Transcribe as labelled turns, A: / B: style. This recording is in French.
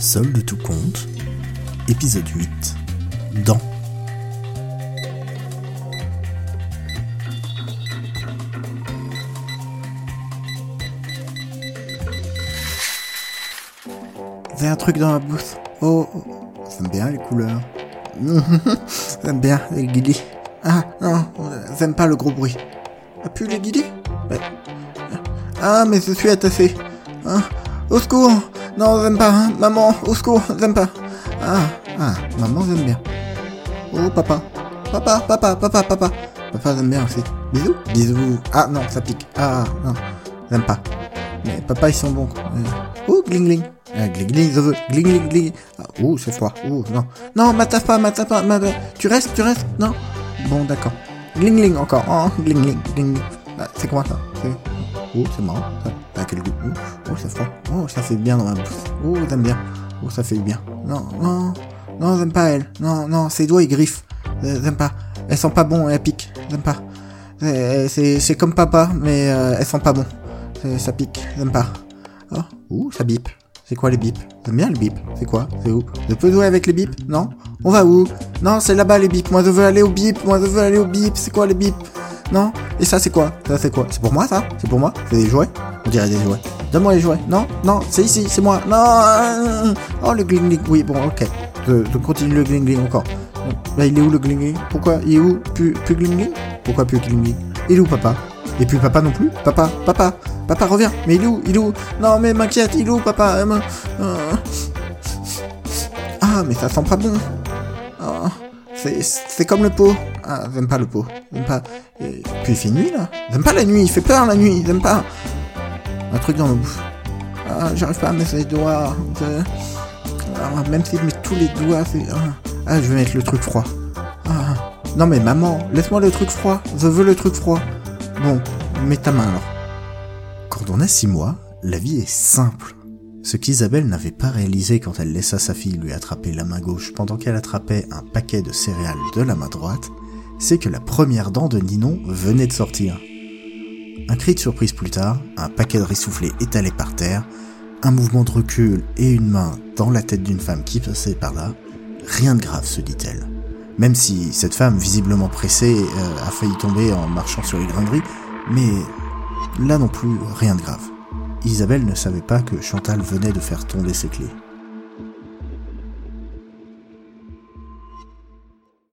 A: Seul de tout compte, épisode 8, Dans.
B: J'ai un truc dans la bouche? Oh, oh, j'aime bien les couleurs. j'aime bien les guillis. Ah, non, j'aime pas le gros bruit. Ah, plus les guillis Ouais. Ah, mais je suis attaché. Ah, au secours Non, j'aime pas. hein. Maman, au secours, j'aime pas. Ah, ah, maman, j'aime bien. Oh, papa. Papa, papa, papa, papa. Papa, j'aime bien aussi. Bisous Bisous. Ah, non, ça pique. Ah, non, j'aime pas. Mais papa, ils sont bons. Oh, gling gling. Ah, gling gling, je veux. Gling gling. Ah, oh, c'est froid. Oh, non. Non, m'attache pas, m'attache pas. Tu restes, tu restes Non Bon, d'accord. Gling gling encore. Oh, gling gling, gling gling. Ah, c'est quoi ça? Oh, c'est marrant. Oh, c'est froid. Oh, ça fait bien dans ma bouche. Oh, j'aime bien. Oh, ça fait bien. Non, non. Non, j'aime pas elle. Non, non, ses doigts, ils griffent. Euh, J'aime pas. Elles sont pas bons, elles piquent. J'aime pas. C'est- comme papa, mais euh, elles sont pas bons. C'est- Ça pique. J'aime pas. Oh, ouh, ça bip. C'est quoi les bips? J'aime bien les bips. C'est quoi? C'est où? Je peux jouer avec les bips? Non? On va où? Non, c'est là-bas les bips. Moi, je veux aller au bip. Moi, je veux aller au bip. C'est quoi les bips? Non? Et ça, c'est quoi? Ça, c'est quoi? C'est pour moi, ça? C'est pour moi? C'est des jouets? On dirait des jouets. Donne-moi les jouets. Non Non, c'est ici, c'est moi. Non Oh, le gling gling. Oui, bon, ok. Je, continue le gling gling encore. Là, il est où le gling gling? Pourquoi Il est où? Plus, plus Pourquoi plus gling gling? Il est où, papa? Et puis papa non plus? Papa Papa Papa, reviens Mais il est où Il est où? Non, mais m'inquiète, il est où, papa? Euh, euh. Ah, mais ça sent pas bon. C'est, c'est comme le pot. Ah, j'aime pas le pot. J'aime pas. Et puis il fait nuit là. J'aime pas la nuit, il fait peur la nuit. J'aime pas. Un truc dans ma bouche. Ah, j'arrive pas à mettre les doigts. Ah, même si je mets tous les doigts, c'est. Ah, Ah, je vais mettre le truc froid. Ah. Non mais maman, laisse-moi le truc froid. Je veux le truc froid. Bon, mets ta main alors.
A: Quand on a 6 mois, la vie est simple. Ce qu'Isabelle n'avait pas réalisé quand elle laissa sa fille lui attraper la main gauche pendant qu'elle attrapait un paquet de céréales de la main droite, c'est que la première dent de Ninon venait de sortir. Un cri de surprise plus tard, un paquet de rissoufflés étalé par terre, un mouvement de recul et une main dans la tête d'une femme qui passait par là. Rien de grave, se dit-elle. Même si cette femme, visiblement pressée, euh, a failli tomber en marchant sur les graineries, mais là non plus, rien de grave. Isabelle ne savait pas que Chantal venait de faire tomber ses clés.